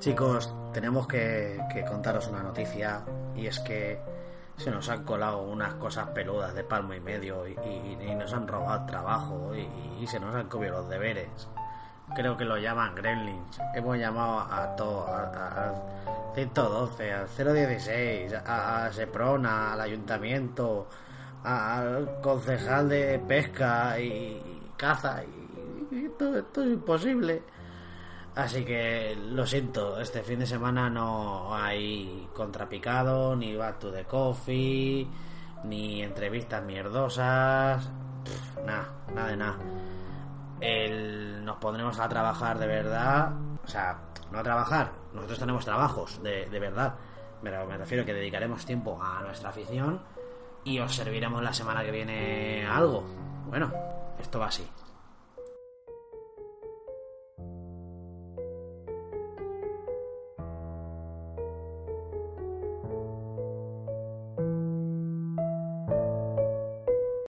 Chicos, tenemos que, contaros una noticia y es que se nos han colado unas cosas peludas de palmo y medio y, nos han robado trabajo y, se nos han comido los deberes. Creo que lo llaman Gremlins. Hemos llamado a todo, al 112, al 016, a, a Seprona, al ayuntamiento, al concejal de pesca y, caza y, todo esto es imposible. Así que lo siento, este fin de semana no hay contrapicado, ni back to the coffee, ni entrevistas mierdosas, nada, nada de nada. Nos pondremos a trabajar de verdad, o sea, no a trabajar, nosotros tenemos trabajos de, de verdad, pero me refiero que dedicaremos tiempo a nuestra afición y os serviremos la semana que viene algo. Bueno, esto va así.